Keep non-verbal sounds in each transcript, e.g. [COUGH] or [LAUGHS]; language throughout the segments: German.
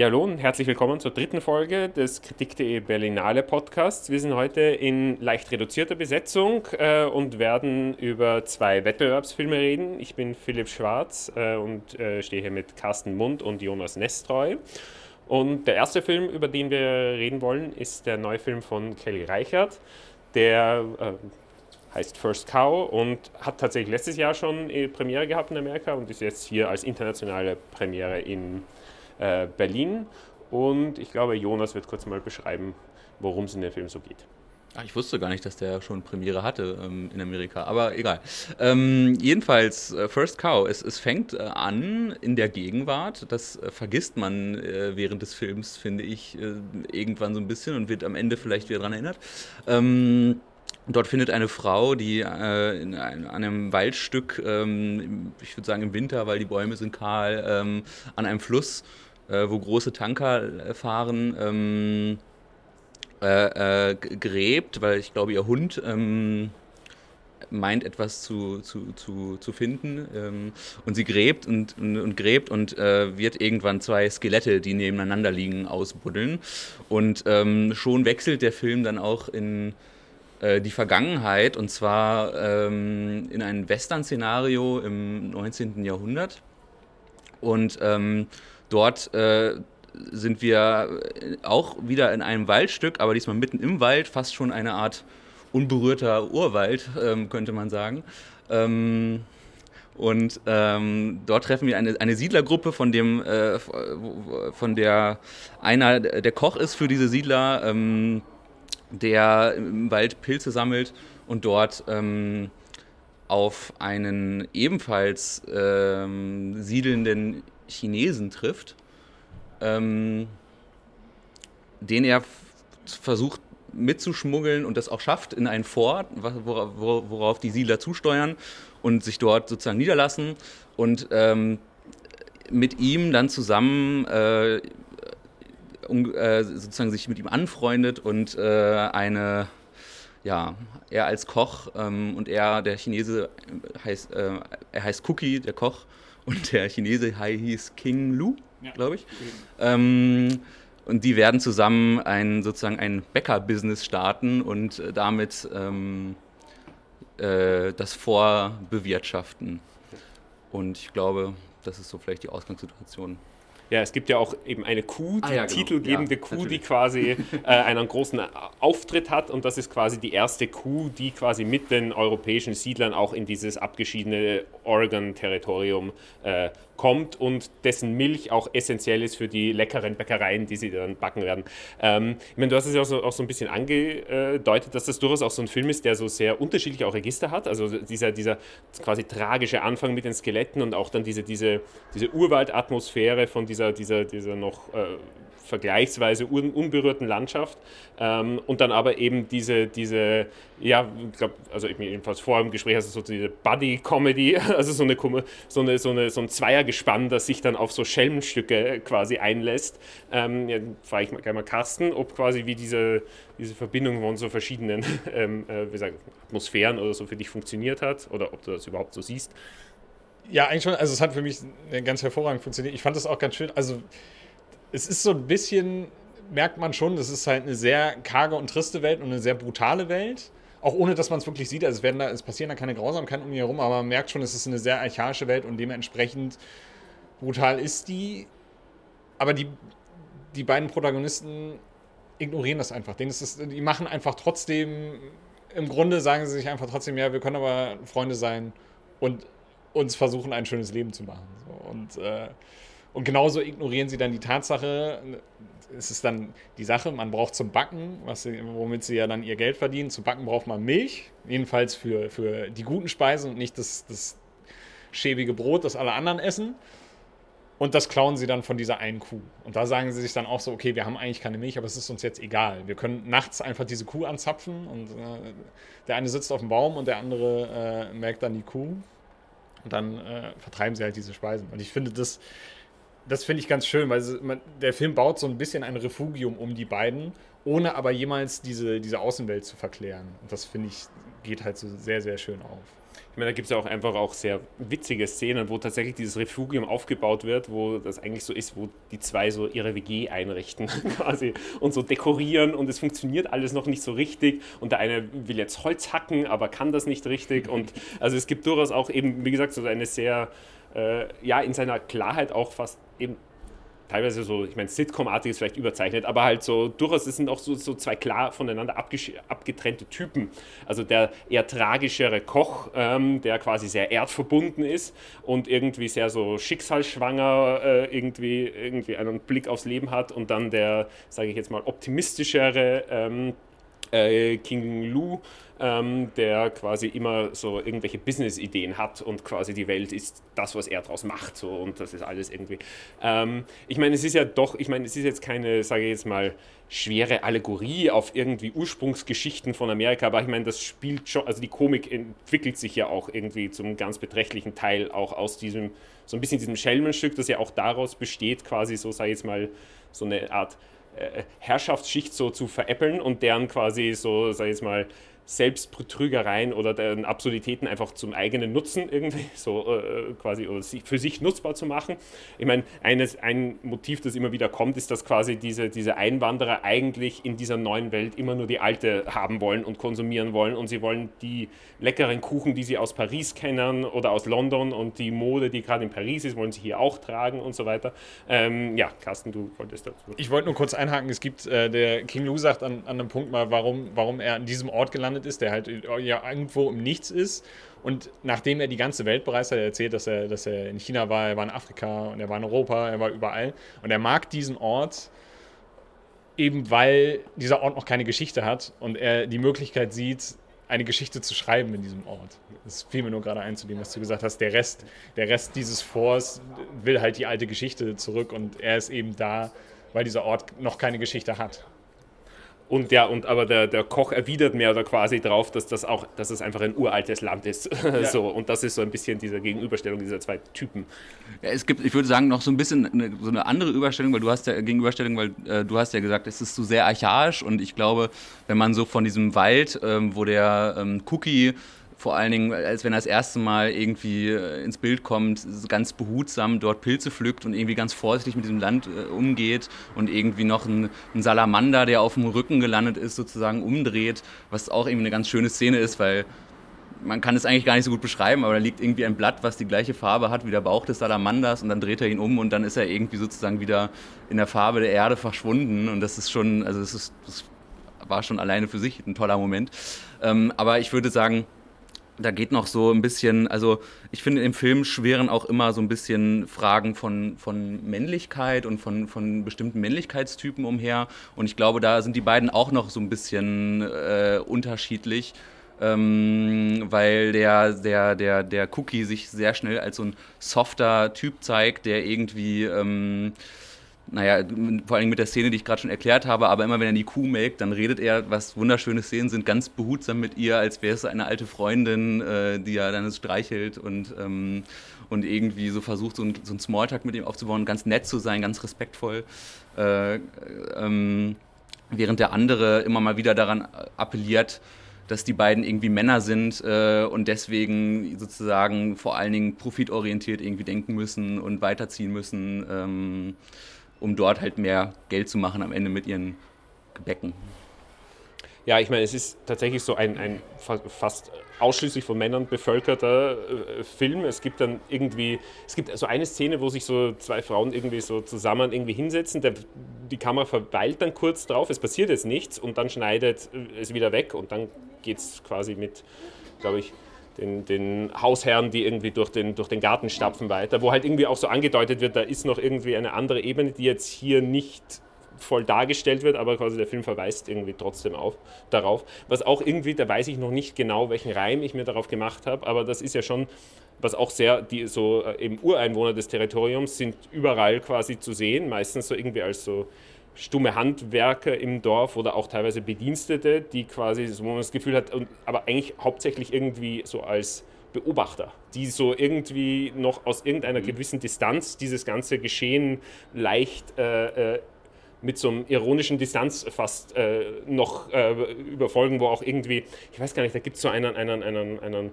Ja, hallo und herzlich willkommen zur dritten Folge des Kritik.de Berlinale Podcasts. Wir sind heute in leicht reduzierter Besetzung äh, und werden über zwei Wettbewerbsfilme reden. Ich bin Philipp Schwarz äh, und äh, stehe hier mit Carsten Mund und Jonas Nestreu. Und der erste Film, über den wir reden wollen, ist der neue Film von Kelly Reichert, der äh, heißt First Cow und hat tatsächlich letztes Jahr schon Premiere gehabt in Amerika und ist jetzt hier als internationale Premiere in äh, Berlin. Und ich glaube, Jonas wird kurz mal beschreiben, worum es in dem Film so geht. Ach, ich wusste gar nicht, dass der schon Premiere hatte ähm, in Amerika, aber egal. Ähm, jedenfalls, äh, First Cow, es, es fängt äh, an in der Gegenwart. Das äh, vergisst man äh, während des Films, finde ich, äh, irgendwann so ein bisschen und wird am Ende vielleicht wieder daran erinnert. Ähm, Dort findet eine Frau, die äh, in einem Waldstück, ähm, ich würde sagen im Winter, weil die Bäume sind kahl, ähm, an einem Fluss äh, wo große Tanker fahren, ähm, äh, äh, gräbt, weil ich glaube, ihr Hund ähm, meint etwas zu, zu, zu, zu finden. Ähm, und sie gräbt und, und, und gräbt und äh, wird irgendwann zwei Skelette, die nebeneinander liegen, ausbuddeln. Und ähm, schon wechselt der Film dann auch in äh, die Vergangenheit und zwar ähm, in ein Western-Szenario im 19. Jahrhundert. Und ähm, Dort äh, sind wir auch wieder in einem Waldstück, aber diesmal mitten im Wald, fast schon eine Art unberührter Urwald, ähm, könnte man sagen. Ähm, und ähm, dort treffen wir eine, eine Siedlergruppe, von dem, äh, von der einer der Koch ist für diese Siedler, ähm, der im Wald Pilze sammelt und dort ähm, auf einen ebenfalls ähm, siedelnden Chinesen trifft, ähm, den er versucht mitzuschmuggeln und das auch schafft in ein Fort, worauf die Siedler zusteuern und sich dort sozusagen niederlassen und ähm, mit ihm dann zusammen äh, um, äh, sozusagen sich mit ihm anfreundet und äh, eine ja, er als Koch ähm, und er, der Chinese, heißt, äh, er heißt Cookie, der Koch, und der Chinese hieß King Lu, ja. glaube ich. Ähm, und die werden zusammen ein, sozusagen ein Bäcker-Business starten und äh, damit ähm, äh, das vorbewirtschaften. Und ich glaube, das ist so vielleicht die Ausgangssituation. Ja, es gibt ja auch eben eine Kuh, die ah, ja, genau. titelgebende ja, Kuh, natürlich. die quasi äh, einen großen Auftritt hat und das ist quasi die erste Kuh, die quasi mit den europäischen Siedlern auch in dieses abgeschiedene Oregon-Territorium äh, kommt und dessen Milch auch essentiell ist für die leckeren Bäckereien, die sie dann backen werden. Ähm, ich meine, du hast es ja auch so, auch so ein bisschen angedeutet, dass das durchaus auch so ein Film ist, der so sehr unterschiedliche auch Register hat. Also dieser, dieser quasi tragische Anfang mit den Skeletten und auch dann diese, diese, diese Urwaldatmosphäre von dieser, dieser, dieser noch äh, vergleichsweise un unberührten Landschaft ähm, und dann aber eben diese, diese ja, ich glaube, also jedenfalls vor dem Gespräch, also so diese Buddy-Comedy, [LAUGHS] also so, eine, so, eine, so, eine, so ein Zweiergespann, das sich dann auf so Schelmenstücke quasi einlässt. Ähm, ja, frage ich mal gerne mal Carsten, ob quasi wie diese, diese Verbindung von so verschiedenen [LAUGHS] ähm, äh, wie sagen, Atmosphären oder so für dich funktioniert hat oder ob du das überhaupt so siehst. Ja, eigentlich schon. Also es hat für mich ganz hervorragend funktioniert. Ich fand das auch ganz schön. Also es ist so ein bisschen, merkt man schon, das ist halt eine sehr karge und triste Welt und eine sehr brutale Welt. Auch ohne, dass man es wirklich sieht. Also es, werden da, es passieren da keine Grausamkeiten um ihn herum, aber man merkt schon, es ist eine sehr archaische Welt und dementsprechend brutal ist die. Aber die, die beiden Protagonisten ignorieren das einfach. Denen ist das, die machen einfach trotzdem, im Grunde sagen sie sich einfach trotzdem, ja, wir können aber Freunde sein und uns versuchen, ein schönes Leben zu machen. So, und äh, und genauso ignorieren sie dann die Tatsache, es ist dann die Sache, man braucht zum Backen, was sie, womit sie ja dann ihr Geld verdienen, zum Backen braucht man Milch, jedenfalls für, für die guten Speisen und nicht das, das schäbige Brot, das alle anderen essen. Und das klauen sie dann von dieser einen Kuh. Und da sagen sie sich dann auch so, okay, wir haben eigentlich keine Milch, aber es ist uns jetzt egal. Wir können nachts einfach diese Kuh anzapfen und äh, der eine sitzt auf dem Baum und der andere äh, merkt dann die Kuh. Und dann äh, vertreiben sie halt diese Speisen. Und ich finde das das finde ich ganz schön, weil man, der Film baut so ein bisschen ein Refugium um die beiden, ohne aber jemals diese, diese Außenwelt zu verklären. Und das finde ich, geht halt so sehr, sehr schön auf. Ich meine, da gibt es ja auch einfach auch sehr witzige Szenen, wo tatsächlich dieses Refugium aufgebaut wird, wo das eigentlich so ist, wo die zwei so ihre WG einrichten [LAUGHS] quasi und so dekorieren und es funktioniert alles noch nicht so richtig und der eine will jetzt Holz hacken, aber kann das nicht richtig und [LAUGHS] also es gibt durchaus auch eben, wie gesagt, so eine sehr, äh, ja, in seiner Klarheit auch fast eben teilweise so, ich meine, Sitcom-artig ist vielleicht überzeichnet, aber halt so durchaus, es sind auch so, so zwei klar voneinander abgetrennte Typen. Also der eher tragischere Koch, ähm, der quasi sehr erdverbunden ist und irgendwie sehr so schicksalsschwanger äh, irgendwie, irgendwie einen Blick aufs Leben hat und dann der, sage ich jetzt mal, optimistischere ähm, äh, King Lu, ähm, der quasi immer so irgendwelche Business-Ideen hat und quasi die Welt ist das, was er daraus macht. So, und das ist alles irgendwie. Ähm, ich meine, es ist ja doch, ich meine, es ist jetzt keine, sage ich jetzt mal, schwere Allegorie auf irgendwie Ursprungsgeschichten von Amerika, aber ich meine, das spielt schon, also die Komik entwickelt sich ja auch irgendwie zum ganz beträchtlichen Teil auch aus diesem, so ein bisschen diesem Schelmenstück, das ja auch daraus besteht, quasi so, sage ich jetzt mal, so eine Art Herrschaftsschicht so zu veräppeln und deren quasi so, sag ich jetzt mal, Selbstbetrügereien oder deren Absurditäten einfach zum eigenen Nutzen irgendwie [LAUGHS] so äh, quasi oder für sich nutzbar zu machen. Ich meine, eines, ein Motiv, das immer wieder kommt, ist, dass quasi diese, diese Einwanderer eigentlich in dieser neuen Welt immer nur die alte haben wollen und konsumieren wollen und sie wollen die leckeren Kuchen, die sie aus Paris kennen oder aus London und die Mode, die gerade in Paris ist, wollen sie hier auch tragen und so weiter. Ähm, ja, Carsten, du wolltest dazu. Ich wollte nur kurz einhaken, es gibt, äh, der King Lou sagt an, an einem Punkt mal, warum, warum er an diesem Ort gelandet gelandet ist, der halt ja irgendwo im Nichts ist. Und nachdem er die ganze Welt bereist hat, er erzählt, dass er, dass er in China war, er war in Afrika und er war in Europa, er war überall. Und er mag diesen Ort eben, weil dieser Ort noch keine Geschichte hat und er die Möglichkeit sieht, eine Geschichte zu schreiben in diesem Ort. Das fiel mir nur gerade ein zu dem, was du gesagt hast. Der Rest, der Rest dieses Forts will halt die alte Geschichte zurück und er ist eben da, weil dieser Ort noch keine Geschichte hat. Und ja, und aber der, der Koch erwidert mehr oder quasi drauf, dass das auch, dass es einfach ein uraltes Land ist. [LAUGHS] Ja. so, und das ist so ein bisschen diese Gegenüberstellung dieser zwei Typen. Ja, es gibt, ich würde sagen, noch so ein bisschen eine, so eine andere Überstellung, weil du hast ja Gegenüberstellung, weil äh, du hast ja gesagt, es ist so sehr archaisch und ich glaube, wenn man so von diesem Wald, ähm, wo der ähm, Cookie vor allen Dingen, als wenn er das erste Mal irgendwie äh, ins Bild kommt, ganz behutsam dort Pilze pflückt und irgendwie ganz vorsichtig mit diesem Land äh, umgeht und irgendwie noch ein, ein, Salamander, der auf dem Rücken gelandet ist, sozusagen umdreht, was auch irgendwie eine ganz schöne Szene ist, weil man kann es eigentlich gar nicht so gut beschreiben, aber da liegt irgendwie ein Blatt, was die gleiche Farbe hat wie der Bauch des Salamanders und dann dreht er ihn um und dann ist er irgendwie sozusagen wieder in der Farbe der Erde verschwunden und das ist schon, also das, ist, das war schon alleine für sich ein toller Moment. Ähm, aber ich würde sagen, da geht noch so ein bisschen, also ich finde im Film schweren auch immer so ein bisschen Fragen von, von Männlichkeit und von, von bestimmten Männlichkeitstypen umher. Und ich glaube, da sind die beiden auch noch so ein bisschen äh, unterschiedlich. Ähm, weil der, der, der, der Cookie sich sehr schnell als so ein softer Typ zeigt, der irgendwie ähm, naja, vor allem mit der Szene, die ich gerade schon erklärt habe, aber immer wenn er die Kuh melkt, dann redet er, was wunderschöne Szenen sind, ganz behutsam mit ihr, als wäre es eine alte Freundin, äh, die er dann streichelt und, ähm, und irgendwie so versucht, so, ein, so einen Smalltalk mit ihm aufzubauen, ganz nett zu sein, ganz respektvoll. Äh, ähm, während der andere immer mal wieder daran appelliert, dass die beiden irgendwie Männer sind äh, und deswegen sozusagen vor allen Dingen profitorientiert irgendwie denken müssen und weiterziehen müssen. Ähm, um dort halt mehr Geld zu machen am Ende mit ihren Gebäcken. Ja, ich meine, es ist tatsächlich so ein, ein fast ausschließlich von Männern bevölkerter äh, Film. Es gibt dann irgendwie, es gibt so eine Szene, wo sich so zwei Frauen irgendwie so zusammen irgendwie hinsetzen. Der, die Kamera verweilt dann kurz drauf, es passiert jetzt nichts und dann schneidet es wieder weg und dann geht es quasi mit, glaube ich, den, den Hausherren, die irgendwie durch den, durch den Garten stapfen weiter, wo halt irgendwie auch so angedeutet wird, da ist noch irgendwie eine andere Ebene, die jetzt hier nicht voll dargestellt wird, aber quasi der Film verweist irgendwie trotzdem auf, darauf. Was auch irgendwie, da weiß ich noch nicht genau, welchen Reim ich mir darauf gemacht habe, aber das ist ja schon, was auch sehr, die so äh, eben Ureinwohner des Territoriums sind überall quasi zu sehen, meistens so irgendwie als so stumme Handwerker im Dorf oder auch teilweise Bedienstete, die quasi, wo man das Gefühl hat, aber eigentlich hauptsächlich irgendwie so als Beobachter, die so irgendwie noch aus irgendeiner mhm. gewissen Distanz dieses ganze Geschehen leicht äh, äh, mit so einem ironischen Distanz fast äh, noch äh, überfolgen, wo auch irgendwie, ich weiß gar nicht, da gibt es so einen, einen, einen, einen,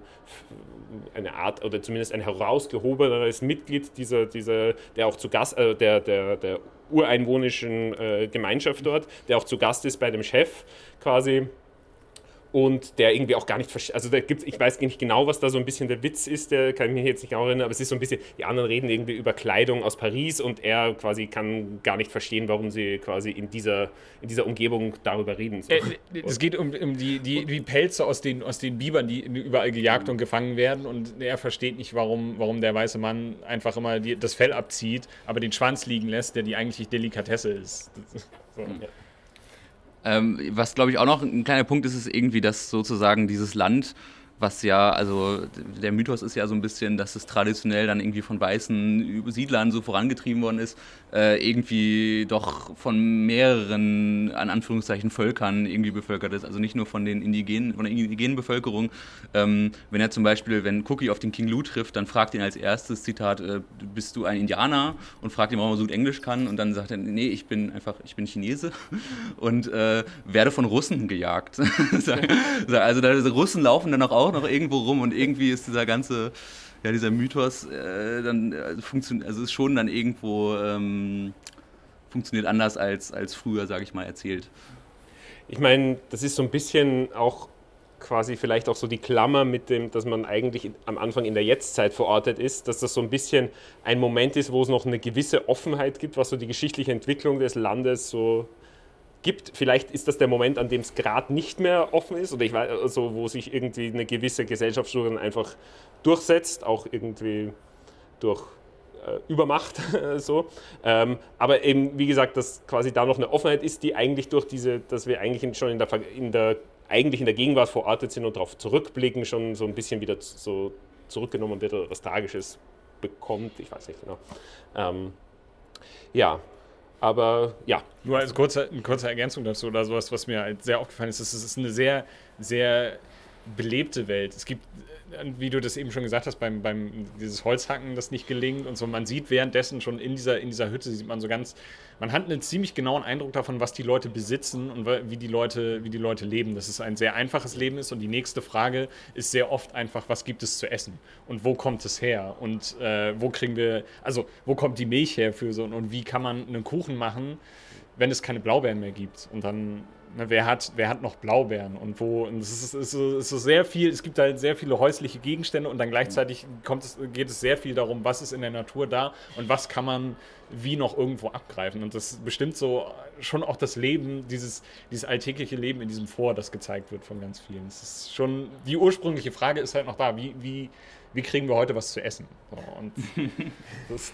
eine Art oder zumindest ein herausgehobeneres Mitglied dieser, dieser der auch zu Gast, äh, der, der, der ureinwohnischen äh, Gemeinschaft dort, der auch zu Gast ist bei dem Chef quasi und der irgendwie auch gar nicht versteht. Also da gibt's, ich weiß nicht genau, was da so ein bisschen der Witz ist, der kann ich mich jetzt nicht auch erinnern, aber es ist so ein bisschen, die anderen reden irgendwie über Kleidung aus Paris und er quasi kann gar nicht verstehen, warum sie quasi in dieser, in dieser Umgebung darüber reden. So. Äh, es geht um, um die, die, die Pelze aus den, aus den Bibern, die überall gejagt und gefangen werden und er versteht nicht, warum, warum der weiße Mann einfach immer die, das Fell abzieht, aber den Schwanz liegen lässt, der die eigentliche Delikatesse ist. [LAUGHS] So. Ja. Ähm, was, glaube ich, auch noch ein kleiner Punkt ist, ist irgendwie, dass sozusagen dieses Land was ja, also der Mythos ist ja so ein bisschen, dass es traditionell dann irgendwie von weißen Siedlern so vorangetrieben worden ist, äh, irgendwie doch von mehreren, an Anführungszeichen, Völkern irgendwie bevölkert ist. Also nicht nur von den indigenen, von der indigenen Bevölkerung. Ähm, wenn er zum Beispiel, wenn Cookie auf den King Lu trifft, dann fragt ihn als erstes Zitat, äh, bist du ein Indianer? Und fragt ihn, warum er so gut Englisch kann. Und dann sagt er, nee, ich bin einfach, ich bin Chinese [LAUGHS] und äh, werde von Russen gejagt. [LAUGHS] also da, Russen laufen dann auch auch noch irgendwo rum und irgendwie ist dieser ganze, ja, dieser Mythos äh, dann also funktioniert, also ist schon dann irgendwo ähm, funktioniert anders als, als früher, sage ich mal, erzählt. Ich meine, das ist so ein bisschen auch quasi vielleicht auch so die Klammer mit dem, dass man eigentlich am Anfang in der Jetztzeit verortet ist, dass das so ein bisschen ein Moment ist, wo es noch eine gewisse Offenheit gibt, was so die geschichtliche Entwicklung des Landes so gibt. Vielleicht ist das der Moment, an dem es gerade nicht mehr offen ist oder ich weiß, also wo sich irgendwie eine gewisse Gesellschaftsstruktur einfach durchsetzt, auch irgendwie durch äh, Übermacht [LAUGHS] so. Ähm, aber eben, wie gesagt, dass quasi da noch eine Offenheit ist, die eigentlich durch diese, dass wir eigentlich schon in der, in der eigentlich in der Gegenwart verortet sind und darauf zurückblicken, schon so ein bisschen wieder so zurückgenommen wird oder was Tragisches bekommt. Ich weiß nicht genau. Ähm, ja, aber ja. Nur als kurze, eine kurze Ergänzung dazu oder sowas, was mir halt sehr aufgefallen ist, es ist eine sehr, sehr belebte Welt. Es gibt wie du das eben schon gesagt hast, beim, beim dieses Holzhacken, das nicht gelingt und so. Man sieht währenddessen schon in dieser, in dieser Hütte, sieht man so ganz, man hat einen ziemlich genauen Eindruck davon, was die Leute besitzen und wie die Leute, wie die Leute leben. Dass es ein sehr einfaches Leben ist und die nächste Frage ist sehr oft einfach, was gibt es zu essen und wo kommt es her und äh, wo kriegen wir, also wo kommt die Milch her für so und wie kann man einen Kuchen machen, wenn es keine Blaubeeren mehr gibt und dann Ne, wer, hat, wer hat noch Blaubeeren und wo? Und es ist, ist, so, ist so sehr viel, es gibt halt sehr viele häusliche Gegenstände und dann gleichzeitig kommt es, geht es sehr viel darum, was ist in der Natur da und was kann man wie noch irgendwo abgreifen. Und das bestimmt so schon auch das Leben, dieses, dieses alltägliche Leben in diesem Vor, das gezeigt wird von ganz vielen. Es ist schon, die ursprüngliche Frage ist halt noch da, wie, wie, wie kriegen wir heute was zu essen? So, und [LAUGHS] das,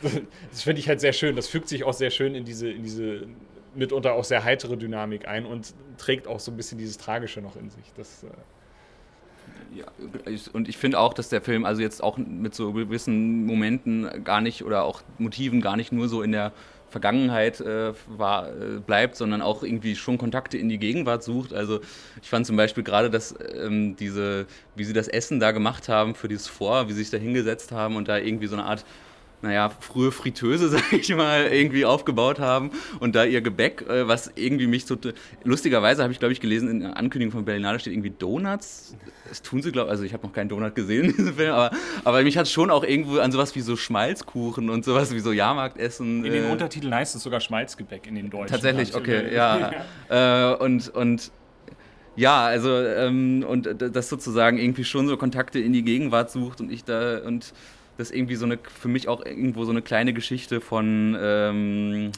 das finde ich halt sehr schön. Das fügt sich auch sehr schön in diese, in diese mitunter auch sehr heitere Dynamik ein und trägt auch so ein bisschen dieses Tragische noch in sich. Das, äh ja, und ich finde auch, dass der Film also jetzt auch mit so gewissen Momenten gar nicht oder auch Motiven gar nicht nur so in der Vergangenheit äh, war, äh, bleibt, sondern auch irgendwie schon Kontakte in die Gegenwart sucht. Also ich fand zum Beispiel gerade, dass ähm, diese, wie sie das Essen da gemacht haben für dieses Vor, wie sie sich da hingesetzt haben und da irgendwie so eine Art naja, frühe Fritteuse, [LAUGHS] sag ich mal, irgendwie aufgebaut haben und da ihr Gebäck, äh, was irgendwie mich so, lustigerweise habe ich, glaube ich, gelesen, in der Ankündigung von Berlinale steht irgendwie Donuts. Das tun sie, glaube ich, also ich habe noch keinen Donut gesehen in diesem Film, aber, aber mich hat schon auch irgendwo an sowas wie so Schmalzkuchen und sowas wie so Jahrmarktessen. In den äh, Untertiteln heißt es sogar Schmalzgebäck in den Deutschen. Tatsächlich, okay, ja. [LAUGHS] äh, und, und ja, also ähm, und das sozusagen irgendwie schon so Kontakte in die Gegenwart sucht und ich da und das ist irgendwie so eine, für mich auch irgendwo so eine kleine Geschichte von, ähm,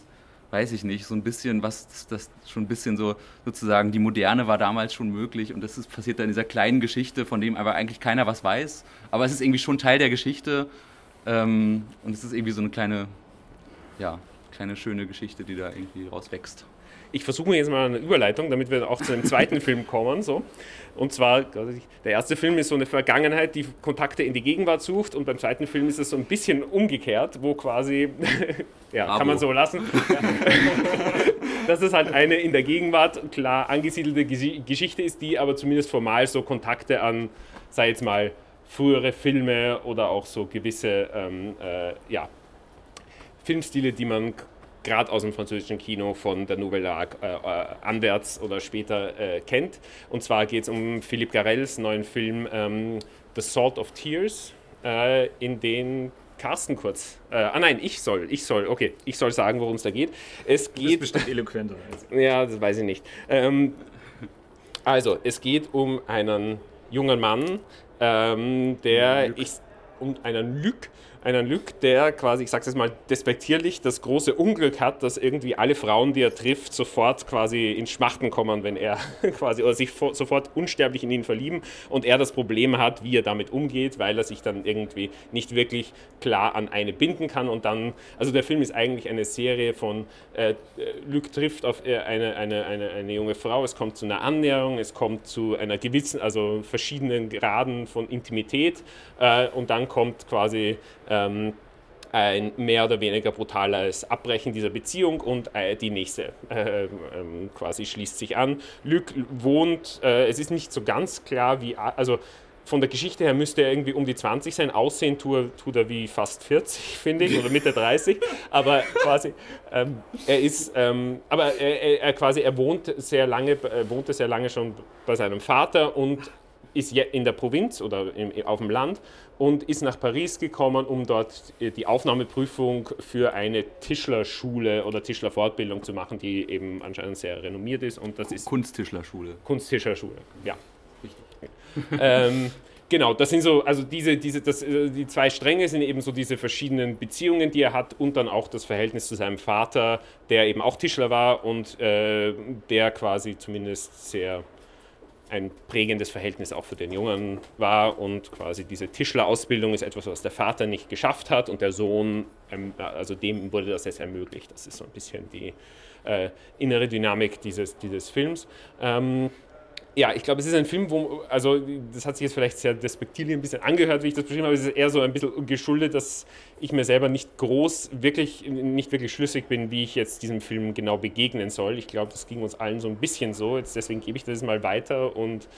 weiß ich nicht, so ein bisschen, was das schon ein bisschen so sozusagen, die Moderne war damals schon möglich und das ist passiert dann in dieser kleinen Geschichte, von dem aber eigentlich keiner was weiß. Aber es ist irgendwie schon Teil der Geschichte ähm, und es ist irgendwie so eine kleine, ja, kleine schöne Geschichte, die da irgendwie rauswächst ich versuche mir jetzt mal eine Überleitung, damit wir auch zu dem zweiten [LAUGHS] Film kommen. So. Und zwar, der erste Film ist so eine Vergangenheit, die Kontakte in die Gegenwart sucht und beim zweiten Film ist es so ein bisschen umgekehrt, wo quasi, [LAUGHS] ja, Abo. kann man so lassen, [LAUGHS] dass es halt eine in der Gegenwart klar angesiedelte Geschichte ist, die aber zumindest formal so Kontakte an, sei jetzt mal, frühere Filme oder auch so gewisse ähm, äh, ja, Filmstile, die man gerade aus dem französischen Kino von der Nouvelle Vague äh, äh, anwärts oder später äh, kennt. Und zwar geht es um Philippe Garels neuen Film ähm, The Salt of Tears, äh, in den Carsten kurz. Äh, ah nein, ich soll, ich soll, okay, ich soll sagen, worum es da geht. Es geht. Das ist bestimmt eloquenter. [LAUGHS] Ja, das weiß ich nicht. Ähm, also, es geht um einen jungen Mann, ähm, der ich, um einen Lück, einen Lück, der quasi, ich sag's jetzt mal despektierlich, das große Unglück hat, dass irgendwie alle Frauen, die er trifft, sofort quasi in Schmachten kommen, wenn er [LAUGHS] quasi, oder sich sofort unsterblich in ihn verlieben und er das Problem hat, wie er damit umgeht, weil er sich dann irgendwie nicht wirklich klar an eine binden kann und dann, also der Film ist eigentlich eine Serie von äh, Luc trifft auf äh, eine, eine, eine, eine junge Frau, es kommt zu einer Annäherung, es kommt zu einer gewissen, also verschiedenen Graden von Intimität äh, und dann kommt quasi ähm, ein mehr oder weniger brutales Abbrechen dieser Beziehung und äh, die nächste äh, äh, quasi schließt sich an. Luc wohnt, äh, es ist nicht so ganz klar, wie, also von der Geschichte her müsste er irgendwie um die 20 sein. Aussehen tut, tut er wie fast 40, [LAUGHS] finde ich, oder Mitte 30. Aber quasi, ähm, er ist, ähm, aber er, er, quasi, er wohnt sehr lange, äh, wohnte sehr lange schon bei seinem Vater und ist in der Provinz oder auf dem Land und ist nach Paris gekommen, um dort äh, die Aufnahmeprüfung für eine Tischlerschule oder Tischlerfortbildung zu machen, die eben anscheinend sehr renommiert ist. Und das ist Kunsttischlerschule. Kunsttischlerschule, ja. Richtig. [LAUGHS] ähm, Genau, das sind so, also diese, diese, das, äh, die zwei Stränge sind eben so diese verschiedenen Beziehungen, die er hat und dann auch das Verhältnis zu seinem Vater, der eben auch Tischler war und äh, der quasi zumindest sehr ein prägendes Verhältnis auch für den Jungen war und quasi diese Tischlerausbildung ist etwas, was der Vater nicht geschafft hat und der Sohn, ähm, also dem wurde das jetzt ermöglicht. Das ist so ein bisschen die äh, innere Dynamik dieses, dieses Films. Ähm, ja, ich glaube, es ist ein Film, wo, also das hat sich jetzt vielleicht sehr despektierlich ein bisschen angehört, wie ich das beschrieben habe, es ist eher so ein bisschen geschuldet, dass ich mir selber nicht groß, wirklich, nicht wirklich schlüssig bin, wie ich jetzt diesem Film genau begegnen soll. Ich glaube, das ging uns allen so ein bisschen so, jetzt deswegen gebe ich das mal weiter und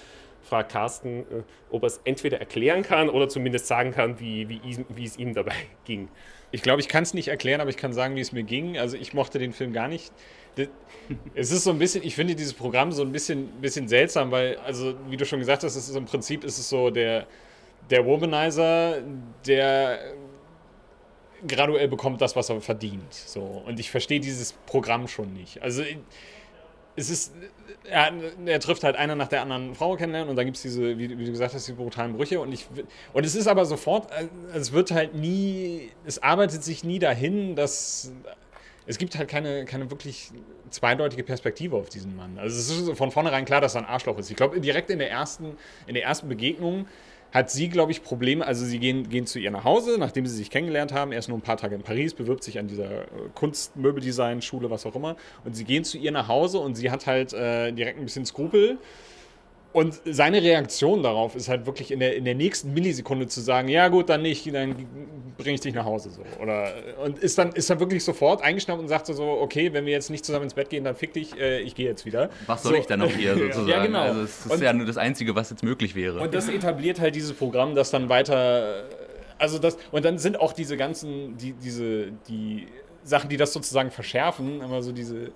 frage Carsten, äh, ob er es entweder erklären kann oder zumindest sagen kann, wie, wie, wie es ihm dabei [LAUGHS] ging. Ich glaube, ich kann es nicht erklären, aber ich kann sagen, wie es mir ging. Also ich mochte den Film gar nicht [LAUGHS] es ist so ein bisschen, ich finde dieses Programm so ein bisschen, bisschen seltsam, weil, also wie du schon gesagt hast, es ist im Prinzip ist es so der, der Womanizer, der graduell bekommt das, was er verdient. So. Und ich verstehe dieses Programm schon nicht. Also es ist, er, er, trifft halt einer nach der anderen Frau kennenlernen und dann gibt es diese, wie, wie, du gesagt hast, die brutalen Brüche und ich und es ist aber sofort, es wird halt nie, es arbeitet sich nie dahin, dass es gibt halt keine, keine wirklich zweideutige Perspektive auf diesen Mann. Also es ist von vornherein klar, dass er ein Arschloch ist. Ich glaube, direkt in der ersten, in der ersten Begegnung hat sie, glaube ich, Probleme. Also sie gehen, gehen zu ihr nach Hause, nachdem sie sich kennengelernt haben. Er ist nur ein paar Tage in Paris, bewirbt sich an dieser äh, Kunstmöbeldesign-Schule, was auch immer. Und sie gehen zu ihr nach Hause und sie hat halt äh, direkt ein bisschen Skrupel und seine Reaktion darauf ist halt wirklich in der, in der nächsten Millisekunde zu sagen, ja gut, dann nicht, dann bringe ich dich nach Hause so. Oder, und ist dann, ist dann wirklich sofort eingeschnappt und sagt so, okay, wenn wir jetzt nicht zusammen ins Bett gehen, dann fick dich, äh, ich gehe jetzt wieder. Was soll so. ich dann noch hier [LAUGHS] sozusagen? ja, genau. Also es ist und, ja nur das Einzige, was jetzt möglich wäre. Und das etabliert halt dieses Programm, das dann weiter, also das, und dann sind auch diese ganzen, die, diese, die Sachen, die das sozusagen verschärfen, immer so diese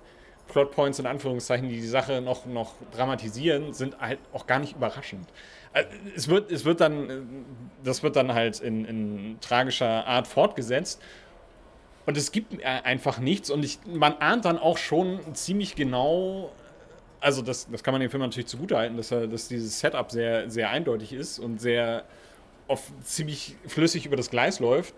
Plotpoints in Anführungszeichen, die die Sache noch, noch dramatisieren, sind halt auch gar nicht überraschend. Äh, es wird, es wird dann, das wird dann halt in, in tragischer Art fortgesetzt. Und es gibt einfach nichts. Und ich, man ahnt dann auch schon ziemlich genau, also das, das kann man dem Film natürlich zugutehalten, dass, er, dass dieses Setup sehr, sehr eindeutig ist und sehr oft ziemlich flüssig über das Gleis läuft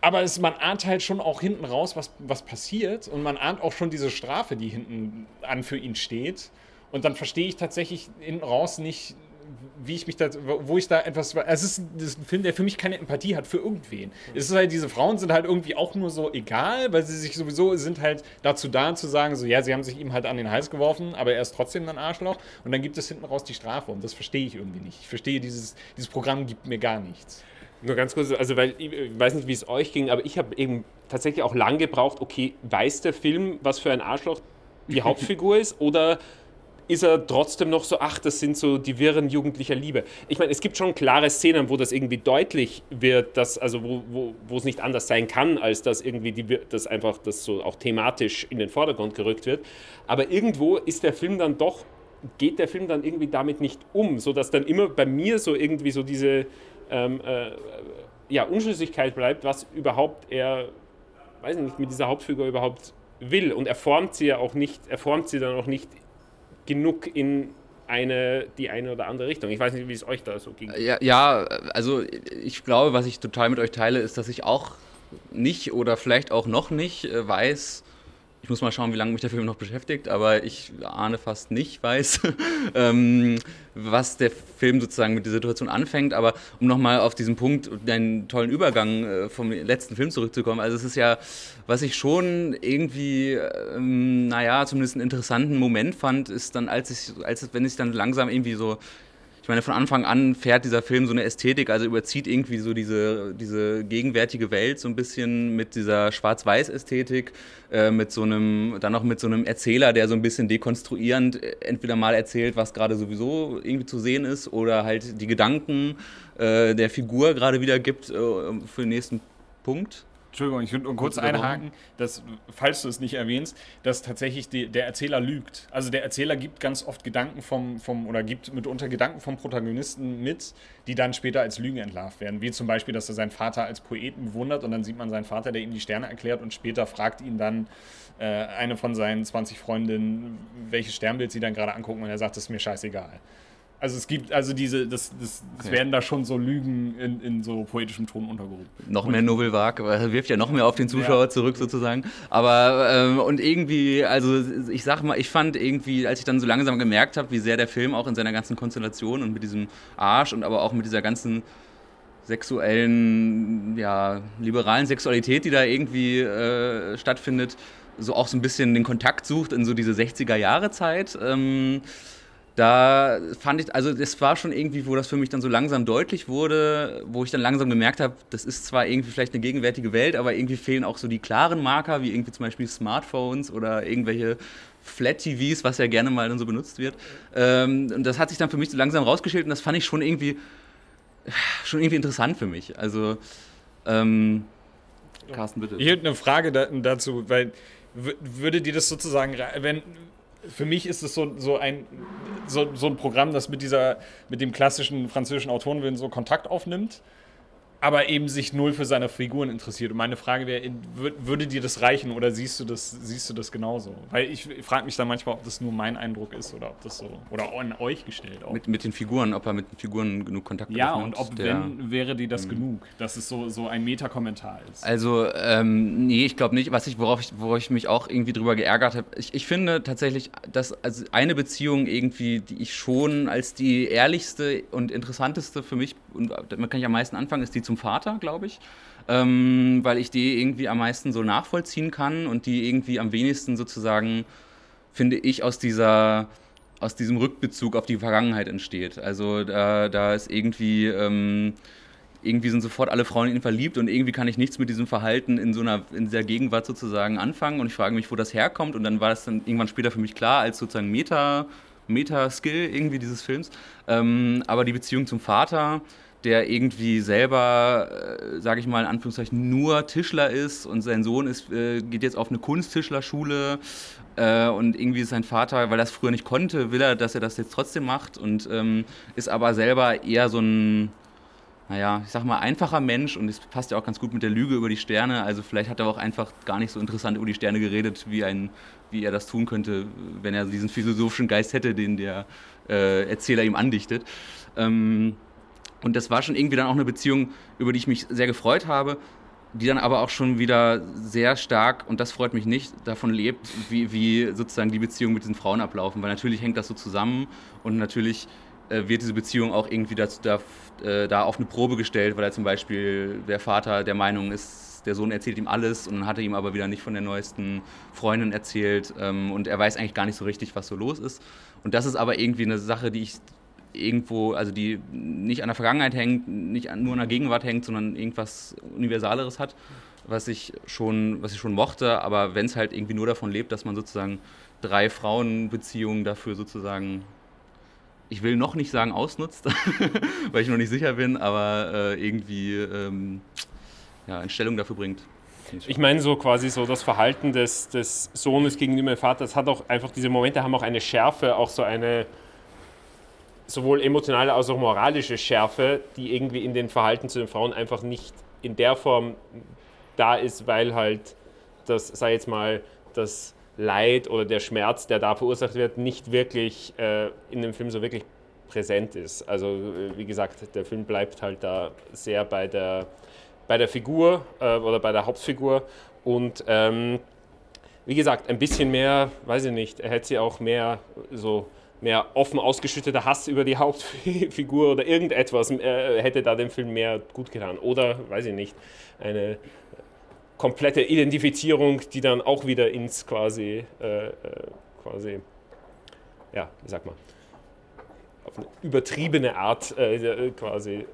aber es, man ahnt halt schon auch hinten raus, was, was passiert. Und man ahnt auch schon diese Strafe, die hinten an für ihn steht. Und dann verstehe ich tatsächlich hinten raus nicht, wie ich mich da, wo ich da etwas. Es ist, ist ein Film, der für mich keine Empathie hat für irgendwen. Es ist halt, diese Frauen sind halt irgendwie auch nur so egal, weil sie sich sowieso sind halt dazu da zu sagen, so, ja, sie haben sich ihm halt an den Hals geworfen, aber er ist trotzdem ein Arschloch. Und dann gibt es hinten raus die Strafe. Und das verstehe ich irgendwie nicht. Ich verstehe, dieses, dieses Programm gibt mir gar nichts. Nur ganz kurz, also weil ich weiß nicht, wie es euch ging, aber ich habe eben tatsächlich auch lang gebraucht, okay, weiß der Film, was für ein Arschloch die Hauptfigur ist oder ist er trotzdem noch so, ach, das sind so die Wirren jugendlicher Liebe. Ich meine, es gibt schon klare Szenen, wo das irgendwie deutlich wird, dass, also wo, wo, wo es nicht anders sein kann, als dass irgendwie die, das einfach das so auch thematisch in den Vordergrund gerückt wird. Aber irgendwo ist der Film dann doch, geht der Film dann irgendwie damit nicht um, sodass dann immer bei mir so irgendwie so diese ähm, äh, ja, Unschlüssigkeit bleibt, was überhaupt er, weiß ich nicht, mit dieser Hauptfigur überhaupt will. Und er formt sie ja auch nicht, er formt sie dann auch nicht genug in eine, die eine oder andere Richtung. Ich weiß nicht, wie es euch da so ging. Ja, ja, also ich glaube, was ich total mit euch teile, ist, dass ich auch nicht oder vielleicht auch noch nicht äh, weiß, ich muss mal schauen, wie lange mich der Film noch beschäftigt, aber ich ahne fast nicht, weiß, [LAUGHS] ähm, was der Film sozusagen mit der Situation anfängt. Aber um nochmal auf diesen Punkt, deinen tollen Übergang äh, vom letzten Film zurückzukommen, also es ist ja, was ich schon irgendwie, ähm, naja, zumindest einen interessanten Moment fand, ist dann, als ich, als wenn ich dann langsam irgendwie so ich meine, von Anfang an fährt dieser Film so eine Ästhetik, also überzieht irgendwie so diese, diese gegenwärtige Welt so ein bisschen mit dieser Schwarz-Weiß-Ästhetik, äh, mit so einem, dann auch mit so einem Erzähler, der so ein bisschen dekonstruierend äh, entweder mal erzählt, was gerade sowieso irgendwie zu sehen ist, oder halt die Gedanken äh, der Figur gerade wiedergibt äh, für den nächsten Punkt. Entschuldigung, ich würde kurz einhaken, dass, falls du es nicht erwähnst, dass tatsächlich die, der Erzähler lügt. Also der Erzähler gibt ganz oft Gedanken vom, vom, oder gibt mitunter Gedanken vom Protagonisten mit, die dann später als Lügen entlarvt werden. Wie zum Beispiel, dass er seinen Vater als Poeten bewundert und dann sieht man seinen Vater, der ihm die Sterne erklärt und später fragt ihn dann äh, eine von seinen 20 Freundinnen, welches Sternbild sie dann gerade angucken und er sagt, das ist mir scheißegal. Also es gibt, also diese, das, das, das okay. werden da schon so Lügen in, in so poetischem Ton untergehoben. Noch mehr Novel Vague, wirft ja noch mehr auf den Zuschauer ja. zurück sozusagen. Aber ähm, und irgendwie, also ich sag mal, ich fand irgendwie, als ich dann so langsam gemerkt habe, wie sehr der Film auch in seiner ganzen Konstellation und mit diesem Arsch und aber auch mit dieser ganzen sexuellen, ja, liberalen Sexualität, die da irgendwie äh, stattfindet, so auch so ein bisschen den Kontakt sucht in so diese 60er Jahre Zeit. Ähm, da fand ich, also das war schon irgendwie, wo das für mich dann so langsam deutlich wurde, wo ich dann langsam gemerkt habe, das ist zwar irgendwie vielleicht eine gegenwärtige Welt, aber irgendwie fehlen auch so die klaren Marker, wie irgendwie zum Beispiel Smartphones oder irgendwelche Flat-TVs, was ja gerne mal dann so benutzt wird. Ähm, und das hat sich dann für mich so langsam rausgeschält und das fand ich schon irgendwie, schon irgendwie interessant für mich. Also, ähm, Carsten, bitte. Ich hätte eine Frage dazu, weil würde dir das sozusagen, wenn, für mich ist es so, so, ein, so, so ein Programm, das mit, dieser, mit dem klassischen französischen Autorenwillen so Kontakt aufnimmt aber eben sich null für seine Figuren interessiert. Und meine Frage wäre, würde dir das reichen oder siehst du das, siehst du das genauso? Weil ich frage mich dann manchmal, ob das nur mein Eindruck ist oder ob das so, oder an euch gestellt auch. Mit, mit den Figuren, ob er mit den Figuren genug Kontakt hat. Ja, und ob, der, wenn, wäre dir das mh. genug, dass es so, so ein Metakommentar ist? Also, ähm, nee, ich glaube nicht. Was ich, worauf ich, worauf ich mich auch irgendwie drüber geärgert habe, ich, ich finde tatsächlich, dass also eine Beziehung irgendwie, die ich schon als die ehrlichste und interessanteste für mich, und man kann ich am meisten anfangen, ist die zum Vater, glaube ich. Ähm, weil ich die irgendwie am meisten so nachvollziehen kann und die irgendwie am wenigsten sozusagen, finde ich, aus dieser aus diesem Rückbezug auf die Vergangenheit entsteht. Also da, da ist irgendwie, ähm, irgendwie sind sofort alle Frauen in ihn verliebt und irgendwie kann ich nichts mit diesem Verhalten in so einer, in dieser Gegenwart sozusagen anfangen und ich frage mich, wo das herkommt und dann war das dann irgendwann später für mich klar als sozusagen Meta, Meta-Skill irgendwie dieses Films. Ähm, aber die Beziehung zum Vater, der irgendwie selber, äh, sage ich mal in Anführungszeichen, nur Tischler ist und sein Sohn ist, äh, geht jetzt auf eine Kunsttischlerschule äh, und irgendwie ist sein Vater, weil er es früher nicht konnte, will er, dass er das jetzt trotzdem macht und ähm, ist aber selber eher so ein, naja, ich sag mal, einfacher Mensch und es passt ja auch ganz gut mit der Lüge über die Sterne. Also vielleicht hat er auch einfach gar nicht so interessant über die Sterne geredet, wie, ein, wie er das tun könnte, wenn er diesen philosophischen Geist hätte, den der äh, Erzähler ihm andichtet. Ähm, und das war schon irgendwie dann auch eine Beziehung, über die ich mich sehr gefreut habe, die dann aber auch schon wieder sehr stark, und das freut mich nicht, davon lebt, wie, wie sozusagen die Beziehungen mit diesen Frauen ablaufen. Weil natürlich hängt das so zusammen und natürlich äh, wird diese Beziehung auch irgendwie dazu, da, äh, da auf eine Probe gestellt, weil er zum Beispiel der Vater der Meinung ist, der Sohn erzählt ihm alles und dann hat er ihm aber wieder nicht von der neuesten Freundin erzählt ähm, und er weiß eigentlich gar nicht so richtig, was so los ist. Und das ist aber irgendwie eine Sache, die ich irgendwo, also die nicht an der Vergangenheit hängt, nicht nur an der Gegenwart hängt, sondern irgendwas Universaleres hat. was ich schon, was ich schon mochte, aber wenn es halt irgendwie nur davon lebt, dass man sozusagen drei Frauenbeziehungen dafür sozusagen, ich will noch nicht sagen ausnutzt, [LAUGHS] weil ich noch nicht sicher bin, aber äh, irgendwie ähm, ja, in Stellung dafür bringt. Ich meine, so quasi so das Verhalten des, des Sohnes gegenüber dem Vater, das hat auch einfach, diese Momente haben auch eine Schärfe, auch so eine sowohl emotionale als auch moralische Schärfe, die irgendwie in den Verhalten zu den Frauen einfach nicht in der Form da ist, weil halt das, sei jetzt mal, das Leid oder der Schmerz, der da verursacht wird, nicht wirklich äh, in dem Film so wirklich präsent ist. Also äh, wie gesagt, der Film bleibt halt da sehr bei der bei der Figur äh, oder bei der Hauptfigur. Und ähm, wie gesagt, ein bisschen mehr, weiß ich nicht, er hätte sie auch mehr so mehr offen ausgeschütteter Hass über die [LAUGHS] Hauptfigur oder irgendetwas äh, hätte da dem Film mehr gut getan. Oder, weiß ich nicht, eine komplette Identifizierung, die dann auch wieder ins quasi, äh, äh quasi, ja, wie sagt man, auf eine übertriebene Art äh, quasi äh,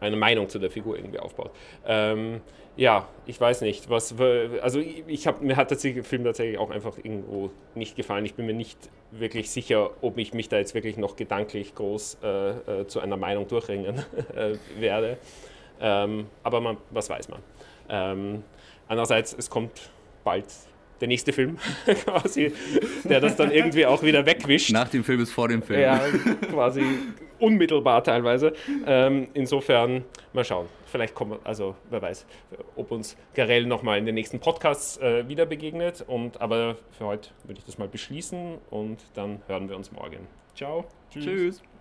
eine Meinung zu der Figur irgendwie aufbaut. Ähm, ja, ich weiß nicht, was, also ich habe, mir hat der Film tatsächlich auch einfach irgendwo nicht gefallen. Ich bin mir nicht wirklich sicher, ob ich mich da jetzt wirklich noch gedanklich groß äh, äh, zu einer Meinung durchringen [LAUGHS] äh, werde. Ähm, aber man, was weiß man. Ähm, andererseits, es kommt bald der nächste Film [LAUGHS] quasi, der das dann irgendwie auch wieder wegwischt. Nach dem Film ist vor dem Film. Ja, quasi unmittelbar teilweise. Ähm, insofern mal schauen. Vielleicht kommen, also wer weiß, ob uns Garell nochmal in den nächsten Podcasts äh, wieder begegnet. Und, aber für heute würde ich das mal beschließen und dann hören wir uns morgen. Ciao. Tschüss. Tschüss.